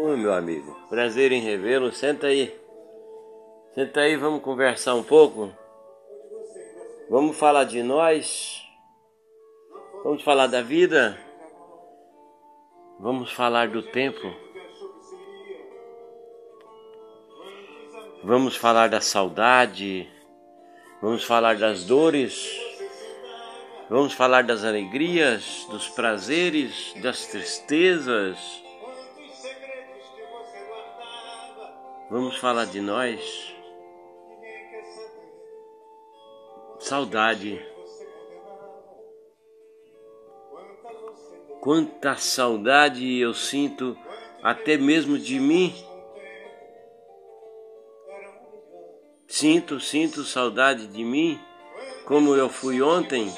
Oi, meu amigo. Prazer em revê-lo. Senta aí. Senta aí, vamos conversar um pouco. Vamos falar de nós. Vamos falar da vida. Vamos falar do tempo. Vamos falar da saudade. Vamos falar das dores. Vamos falar das alegrias, dos prazeres, das tristezas Vamos falar de nós. Saudade. Quanta saudade eu sinto até mesmo de mim. Sinto, sinto saudade de mim, como eu fui ontem,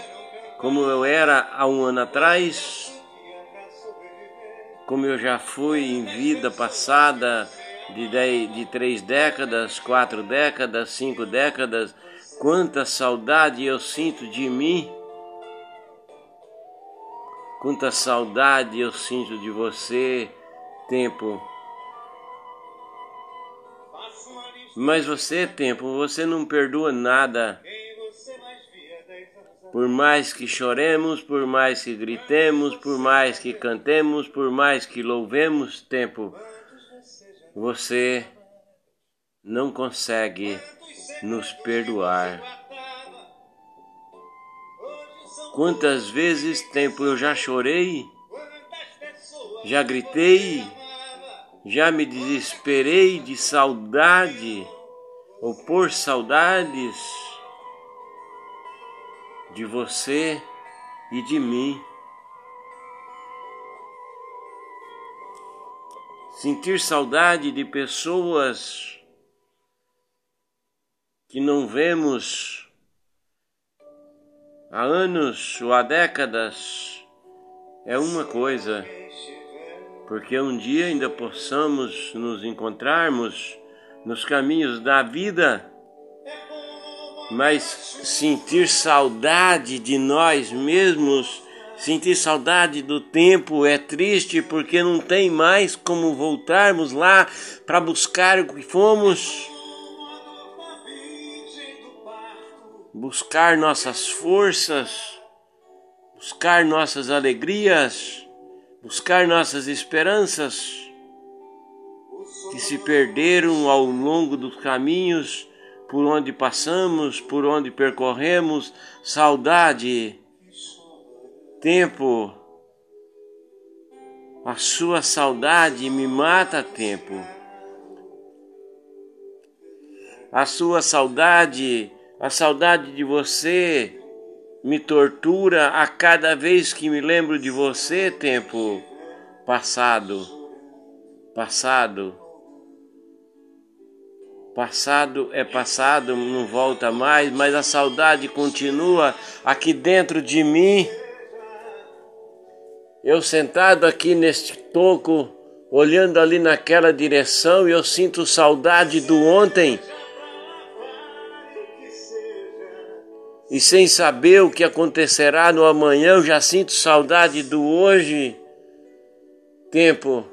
como eu era há um ano atrás, como eu já fui em vida passada de, dez, de três décadas, quatro décadas, cinco décadas, quanta saudade eu sinto de mim, quanta saudade eu sinto de você, tempo. Mas você, tempo, você não perdoa nada. Por mais que choremos, por mais que gritemos, por mais que cantemos, por mais que louvemos, tempo você não consegue nos perdoar. Quantas vezes tempo eu já chorei, já gritei, já me desesperei de saudade ou por saudades de você e de mim. Sentir saudade de pessoas que não vemos há anos ou há décadas é uma coisa, porque um dia ainda possamos nos encontrarmos nos caminhos da vida, mas sentir saudade de nós mesmos Sentir saudade do tempo é triste porque não tem mais como voltarmos lá para buscar o que fomos. Buscar nossas forças, buscar nossas alegrias, buscar nossas esperanças que se perderam ao longo dos caminhos por onde passamos, por onde percorremos. Saudade tempo. A sua saudade me mata tempo. A sua saudade, a saudade de você me tortura a cada vez que me lembro de você, tempo passado. Passado. Passado é passado, não volta mais, mas a saudade continua aqui dentro de mim. Eu sentado aqui neste toco, olhando ali naquela direção, e eu sinto saudade do ontem. E sem saber o que acontecerá no amanhã, eu já sinto saudade do hoje. Tempo.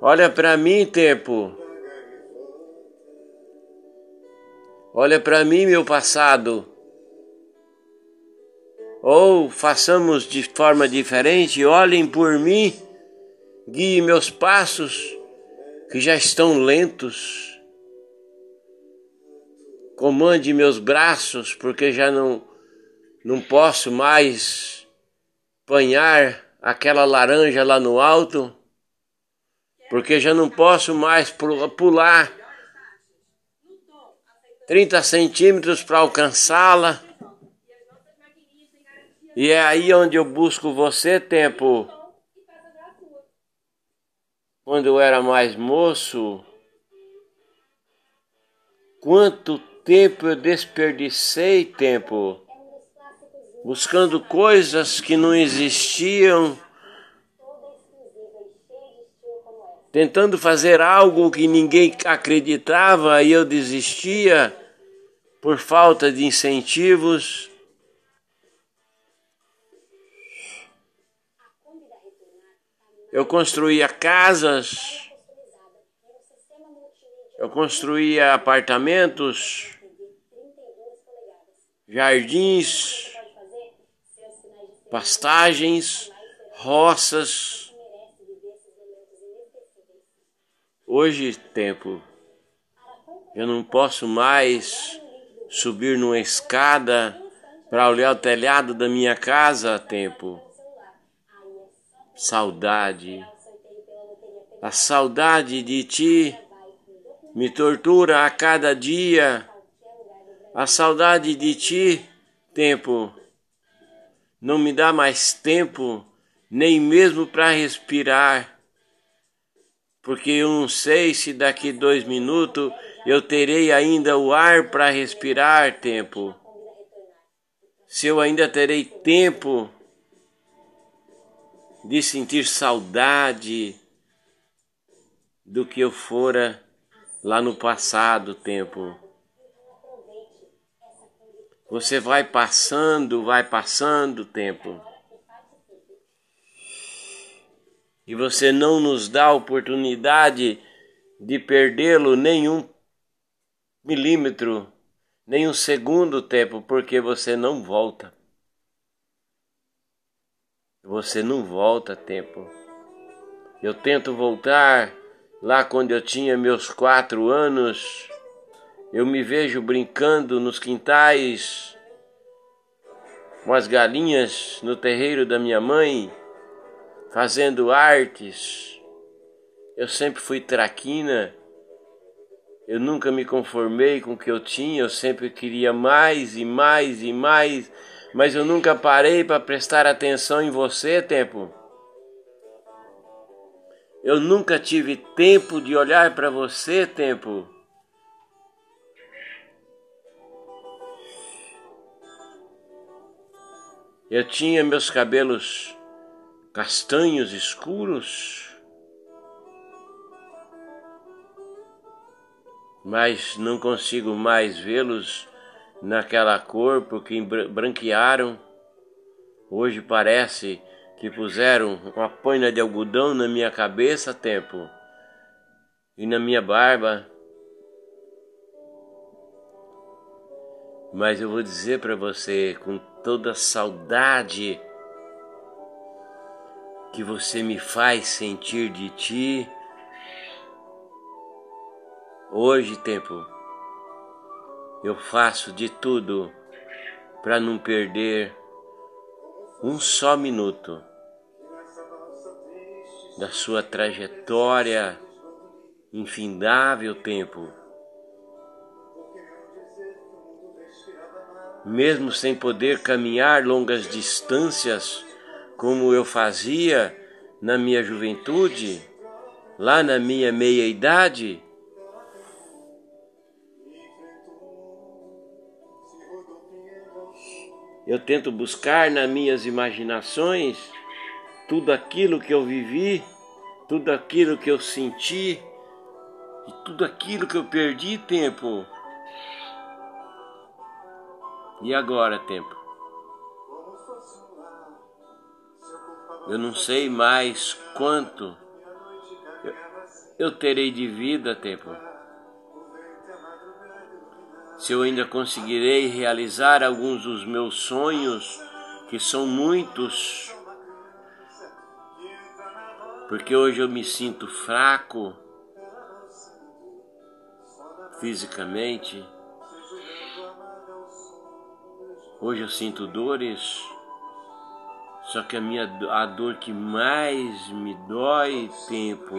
Olha para mim, tempo. Olha para mim, meu passado ou façamos de forma diferente, olhem por mim, guie meus passos que já estão lentos. Comande meus braços, porque já não não posso mais apanhar aquela laranja lá no alto, porque já não posso mais pular 30 centímetros para alcançá-la. E é aí onde eu busco você, tempo. Quando eu era mais moço, quanto tempo eu desperdicei tempo buscando coisas que não existiam, tentando fazer algo que ninguém acreditava e eu desistia por falta de incentivos. Eu construía casas, eu construía apartamentos, jardins, pastagens, roças. Hoje, tempo, eu não posso mais subir numa escada para olhar o telhado da minha casa, tempo. Saudade. A saudade de ti me tortura a cada dia. A saudade de ti, tempo, não me dá mais tempo, nem mesmo para respirar, porque eu não sei se daqui dois minutos eu terei ainda o ar para respirar, tempo. Se eu ainda terei tempo de sentir saudade do que eu fora lá no passado, tempo. Você vai passando, vai passando o tempo. E você não nos dá a oportunidade de perdê-lo nenhum milímetro, nem um segundo tempo, porque você não volta. Você não volta tempo. Eu tento voltar lá quando eu tinha meus quatro anos eu me vejo brincando nos quintais com as galinhas no terreiro da minha mãe, fazendo artes. Eu sempre fui traquina. Eu nunca me conformei com o que eu tinha, eu sempre queria mais e mais e mais, mas eu nunca parei para prestar atenção em você, tempo. Eu nunca tive tempo de olhar para você, tempo. Eu tinha meus cabelos castanhos escuros, mas não consigo mais vê-los naquela cor porque branquearam. Hoje parece que puseram uma paina de algodão na minha cabeça tempo e na minha barba. Mas eu vou dizer para você com toda saudade que você me faz sentir de ti. Hoje, tempo, eu faço de tudo para não perder um só minuto da sua trajetória infindável tempo. mesmo sem poder caminhar longas distâncias como eu fazia na minha juventude, lá na minha meia-idade. Eu tento buscar nas minhas imaginações tudo aquilo que eu vivi, tudo aquilo que eu senti e tudo aquilo que eu perdi tempo e agora, tempo? Eu não sei mais quanto eu, terei de vida, tempo. Se eu ainda conseguirei realizar alguns dos meus sonhos, que são muitos, porque hoje eu me sinto fraco fisicamente Hoje eu sinto dores, só que a minha a dor que mais me dói tempo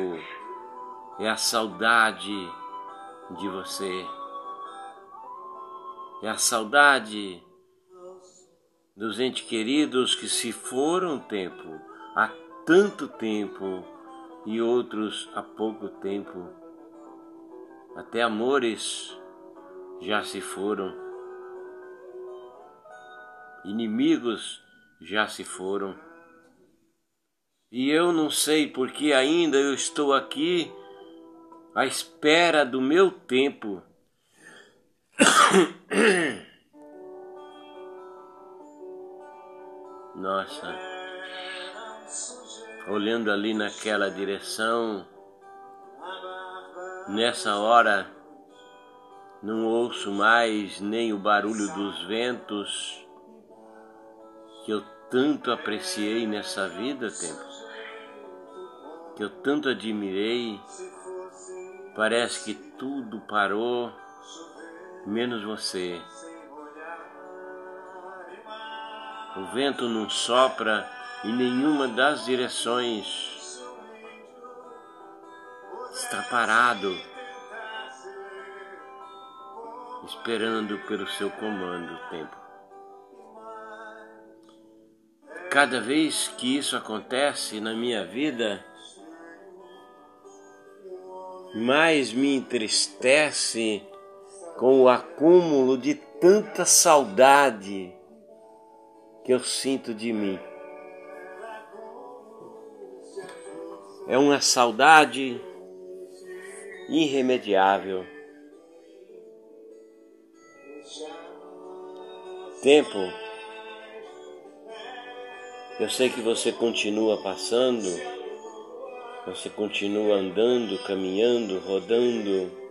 é a saudade de você. É a saudade dos entes queridos que se foram tempo, há tanto tempo, e outros há pouco tempo. Até amores já se foram inimigos já se foram. E eu não sei porque ainda eu estou aqui à espera do meu tempo. Nossa, olhando ali naquela direção. Nessa hora, não ouço mais nem o barulho dos ventos que eu tanto apreciei nessa vida, tempo, que eu tanto admirei. Parece que tudo parou, menos você. O vento não sopra em nenhuma das direções. Está parado, esperando pelo seu comando o tempo. Cada vez que isso acontece na minha vida, mais me entristece com o acúmulo de tanta saudade que eu sinto de mim. É uma saudade irremediável. Tempo, eu sei que você continua passando, você continua andando, caminhando, rodando.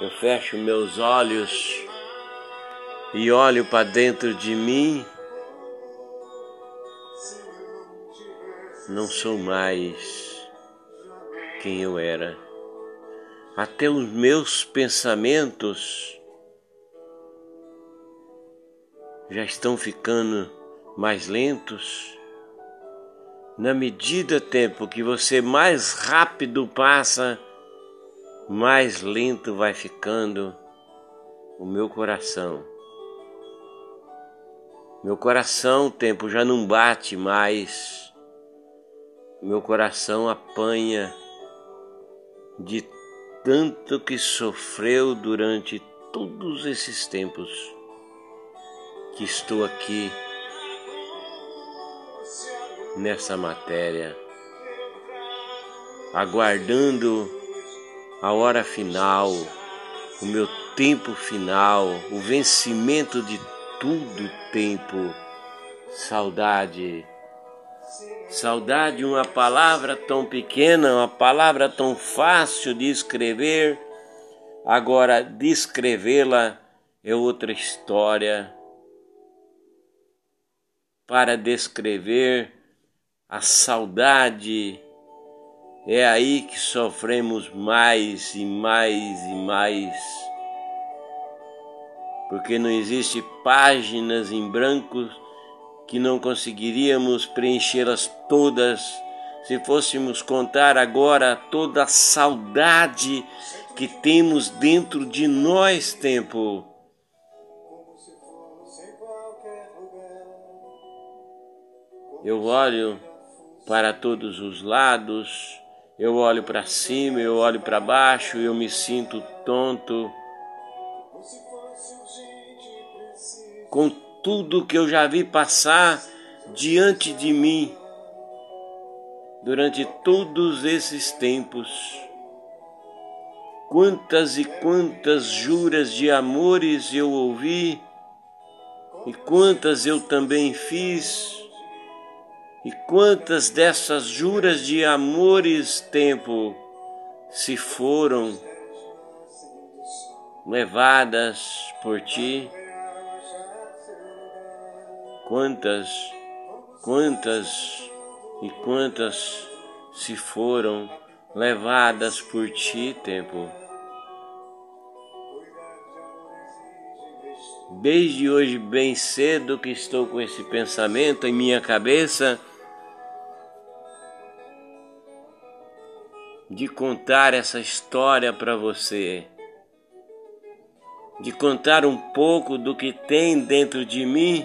Eu fecho meus olhos e olho para dentro de mim, não sou mais quem eu era. Até os meus pensamentos já estão ficando mais lentos. Na medida tempo que você mais rápido passa, mais lento vai ficando o meu coração. Meu coração, o tempo já não bate mais. Meu coração apanha de tanto que sofreu durante todos esses tempos que estou aqui nessa matéria, aguardando a hora final, o meu tempo final, o vencimento de tudo tempo. Saudade. Saudade, uma palavra tão pequena, uma palavra tão fácil de escrever. Agora, descrevê-la é outra história. Para descrever a saudade, é aí que sofremos mais e mais e mais. Porque não existe páginas em branco que não conseguiríamos preenchê-las todas. Se fôssemos contar agora toda a saudade que temos dentro de nós, tempo. Eu olho para todos os lados, eu olho para cima, eu olho para baixo, eu me sinto tonto com tudo que eu já vi passar diante de mim durante todos esses tempos. Quantas e quantas juras de amores eu ouvi, e quantas eu também fiz, e quantas dessas juras de amores tempo se foram levadas por ti. Quantas, quantas e quantas se foram levadas por ti, tempo. Desde hoje, bem cedo, que estou com esse pensamento em minha cabeça de contar essa história para você, de contar um pouco do que tem dentro de mim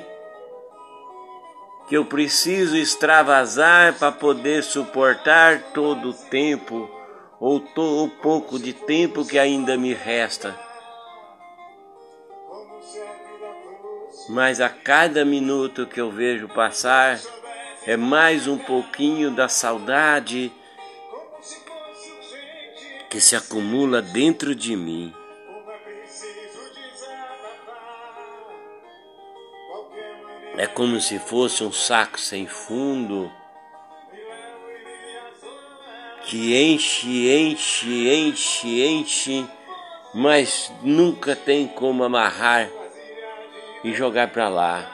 que eu preciso extravasar para poder suportar todo o tempo ou o pouco de tempo que ainda me resta. Mas a cada minuto que eu vejo passar é mais um pouquinho da saudade que se acumula dentro de mim. É como se fosse um saco sem fundo que enche, enche, enche, enche, mas nunca tem como amarrar e jogar para lá.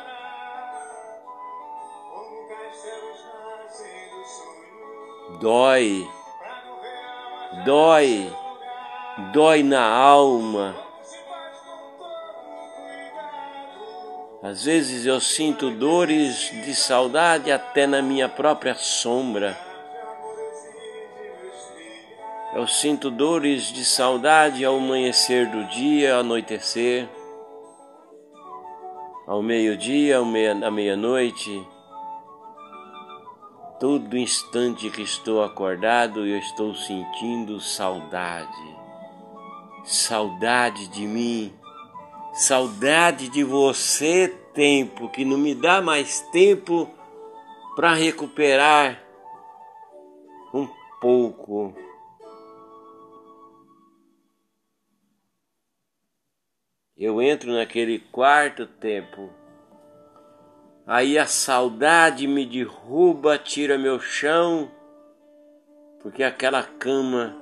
Dói, dói, dói na alma. Às vezes eu sinto dores de saudade até na minha própria sombra. Eu sinto dores de saudade ao amanhecer do dia, ao anoitecer, ao meio-dia, à meia-noite. Todo instante que estou acordado, eu estou sentindo saudade. Saudade de mim, saudade de você, tempo que não me dá mais tempo para recuperar um pouco Eu entro naquele quarto tempo. Aí a saudade me derruba, tira meu chão, porque aquela cama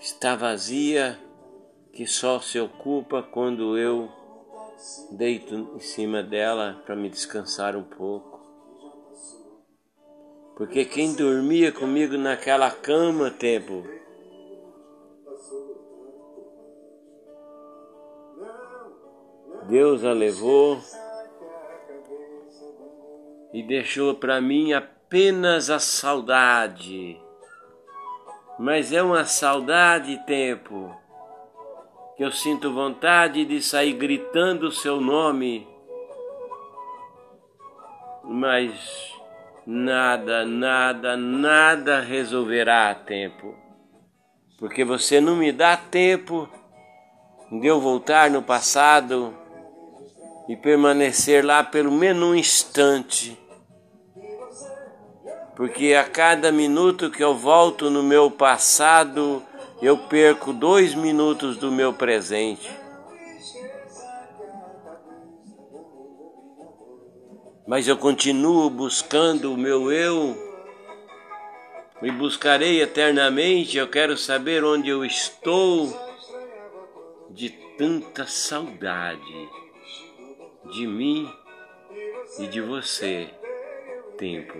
está vazia, que só se ocupa quando eu deito em cima dela para me descansar um pouco. Porque quem dormia comigo naquela cama, tempo, Deus a levou e deixou para mim apenas a saudade. Mas é uma saudade tempo que eu sinto vontade de sair gritando o seu nome. Mas nada, nada, nada resolverá a tempo. Porque você não me dá tempo de eu voltar no passado e permanecer lá pelo menos um instante. Porque a cada minuto que eu volto no meu passado, eu perco dois minutos do meu presente. Mas eu continuo buscando o meu eu e buscarei eternamente. Eu quero saber onde eu estou de tanta saudade de mim e de você, tempo.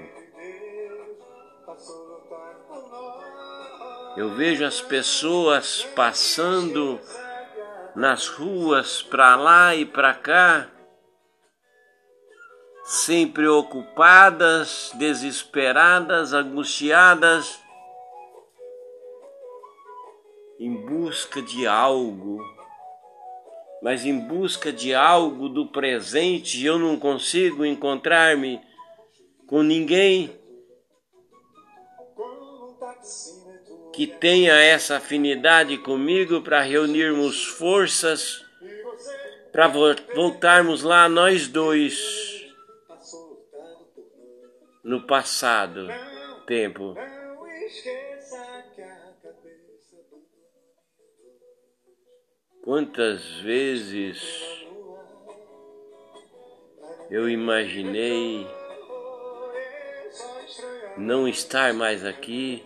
Eu vejo as pessoas passando nas ruas para lá e para cá, sempre ocupadas, desesperadas, angustiadas, em busca de algo mas em busca de algo do presente eu não consigo encontrar-me com ninguém que tenha essa afinidade comigo para reunirmos forças para voltarmos lá nós dois no passado tempo. Quantas vezes eu imaginei não estar mais aqui?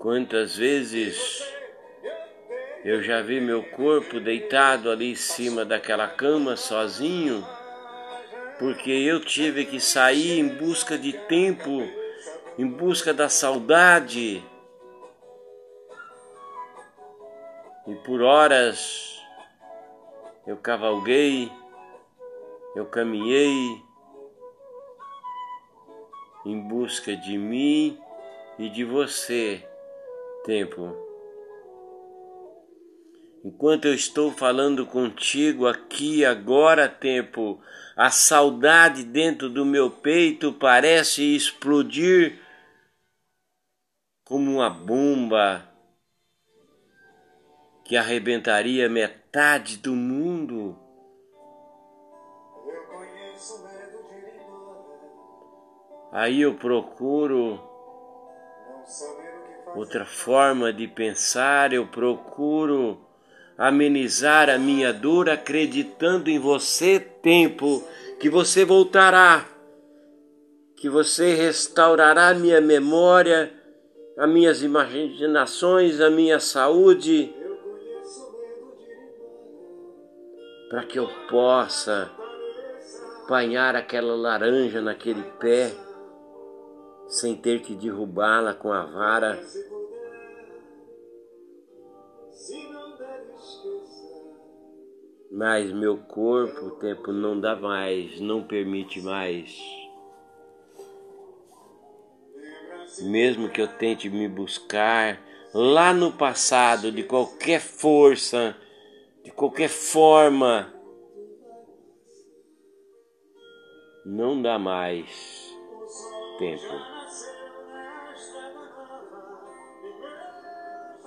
Quantas vezes eu já vi meu corpo deitado ali em cima daquela cama sozinho, porque eu tive que sair em busca de tempo, em busca da saudade E por horas eu cavalguei, eu caminhei em busca de mim e de você, tempo. Enquanto eu estou falando contigo aqui agora, tempo, a saudade dentro do meu peito parece explodir como uma bomba que arrebentaria metade do mundo. Aí eu procuro outra forma de pensar, eu procuro amenizar a minha dor acreditando em você, tempo, que você voltará, que você restaurará minha memória, as minhas imaginações, a minha saúde, para que eu possa apanhar aquela laranja naquele pé sem ter que derrubá-la com a vara. Mas meu corpo, o tempo não dá mais, não permite mais. Mesmo que eu tente me buscar lá no passado, de qualquer força, de qualquer forma, não dá mais tempo.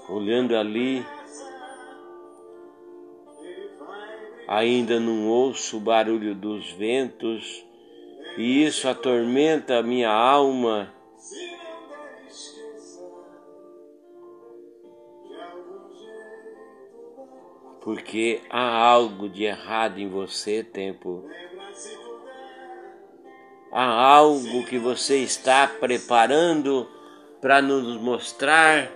olhando ali, ainda não ouço o barulho dos ventos, e isso atormenta a minha alma. Porque há algo de errado em você, tempo. Há algo que você está preparando para nos mostrar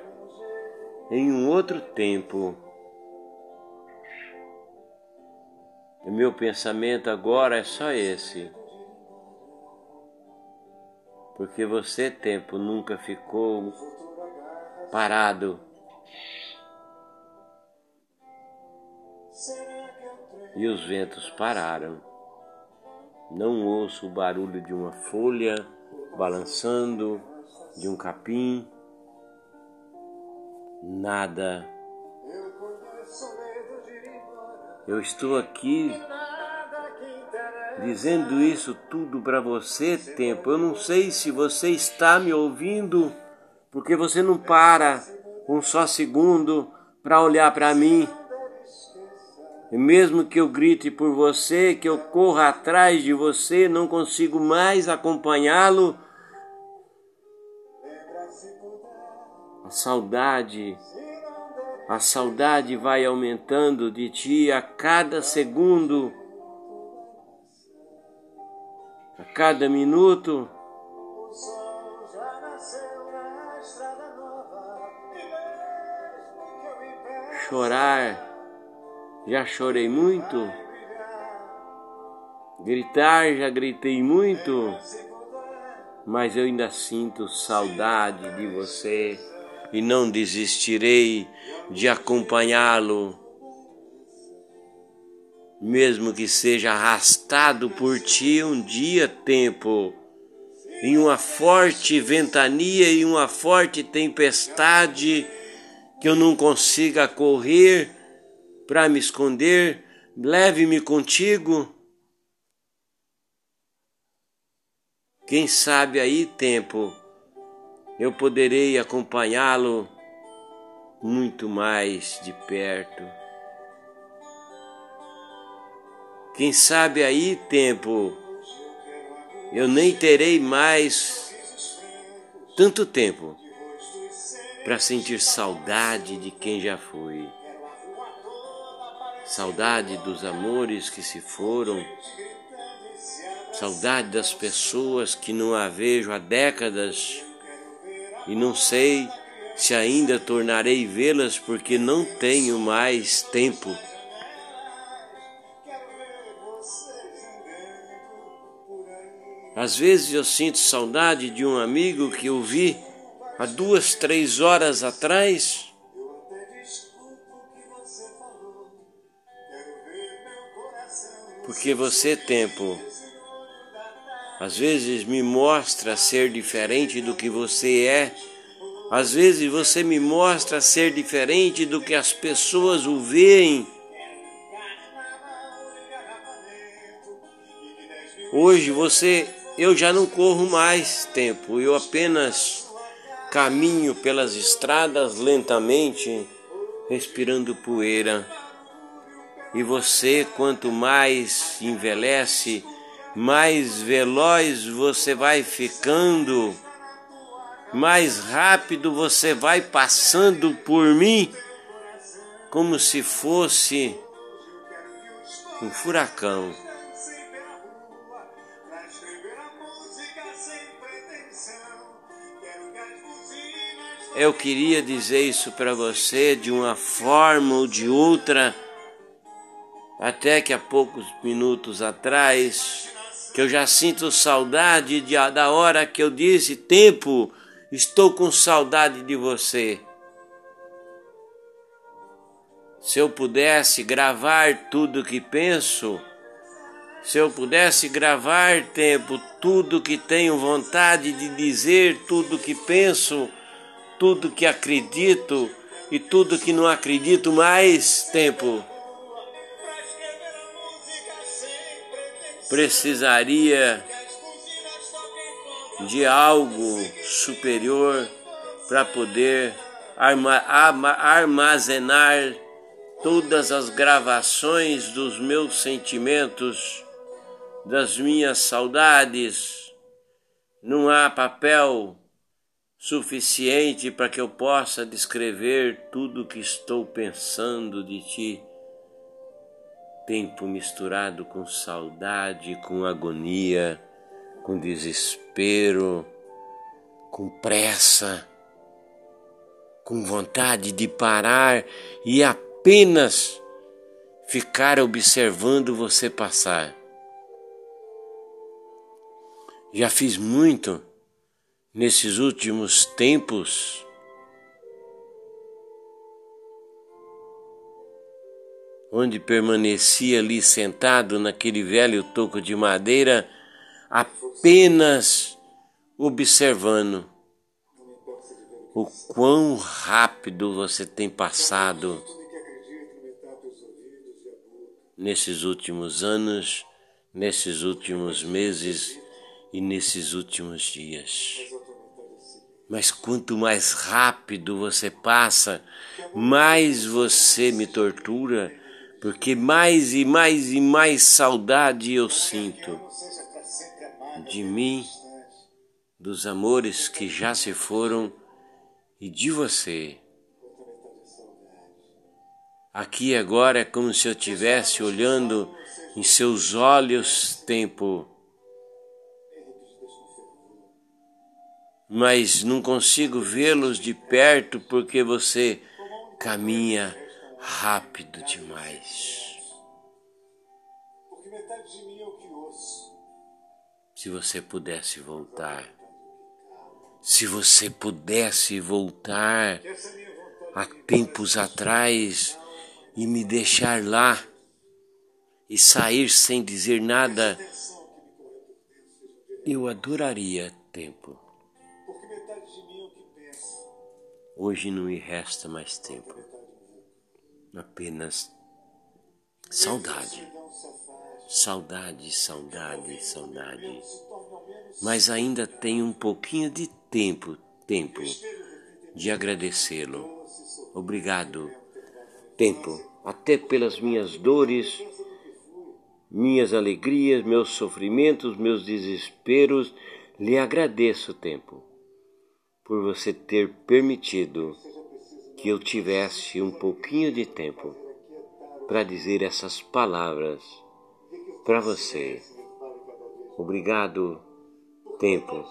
em um outro tempo. O meu pensamento agora é só esse. Porque você, tempo, nunca ficou parado. E os ventos pararam. Não ouço o barulho de uma folha balançando, de um capim nada. Eu estou aqui dizendo isso tudo para você, tempo. Eu não sei se você está me ouvindo, porque você não para um só segundo para olhar para mim. E mesmo que eu grite por você, que eu corra atrás de você, não consigo mais acompanhá-lo a saudade, a saudade vai aumentando de ti a cada segundo, a cada minuto. Chorar, já chorei muito. Gritar, já gritei muito, mas eu ainda sinto saudade de você. E não desistirei de acompanhá-lo, mesmo que seja arrastado por ti um dia tempo, em uma forte ventania e uma forte tempestade, que eu não consiga correr para me esconder, leve-me contigo. Quem sabe aí, tempo, eu poderei acompanhá-lo muito mais de perto. Quem sabe aí, tempo, eu nem terei mais tanto tempo para sentir saudade de quem já foi. Saudade dos amores que se foram, saudade das pessoas que não a vejo há décadas e não sei se ainda tornarei vê-las porque não tenho mais tempo. Às vezes eu sinto saudade de um amigo que eu vi há duas, três horas atrás. Porque você, tempo, às vezes me mostra ser diferente do que você é. Às vezes você me mostra ser diferente do que as pessoas o veem. Hoje você, eu já não corro mais tempo, eu apenas caminho pelas estradas lentamente, respirando poeira. E você, quanto mais envelhece, mais veloz você vai ficando, mais rápido você vai passando por mim, como se fosse um furacão. Eu queria dizer isso para você de uma forma ou de outra, até que há poucos minutos atrás, que eu já sinto saudade de, da hora que eu disse: Tempo, estou com saudade de você. Se eu pudesse gravar tudo que penso, se eu pudesse gravar tempo tudo que tenho vontade de dizer, tudo que penso, tudo que acredito e tudo que não acredito mais tempo. Precisaria de algo superior para poder armazenar todas as gravações dos meus sentimentos, das minhas saudades. Não há papel suficiente para que eu possa descrever tudo o que estou pensando de ti. Tempo misturado com saudade, com agonia, com desespero, com pressa, com vontade de parar e apenas ficar observando você passar. Já fiz muito nesses últimos tempos, onde permaneci ali sentado naquele velho toco de madeira, apenas observando o quão rápido você tem passado nesses últimos anos, nesses últimos meses e nesses últimos dias. Mas quanto mais rápido você passa, mais você me tortura, porque mais e mais e mais saudade eu sinto de mim, dos amores que já se foram e de você. Aqui agora é como se eu estivesse olhando em seus olhos tempo mas não consigo vê-los de perto porque você caminha rápido demais. Se você pudesse voltar, se você pudesse voltar há tempos atrás e me deixar lá e sair sem dizer nada, eu adoraria tempo. Hoje não me resta mais tempo, apenas saudade, saudade, saudade, saudade. Mas ainda tenho um pouquinho de tempo, tempo de agradecê-lo. Obrigado, tempo, até pelas minhas dores, minhas alegrias, meus sofrimentos, meus desesperos, lhe agradeço, tempo por você ter permitido que eu tivesse um pouquinho de tempo para dizer essas palavras para você. Obrigado, tempo.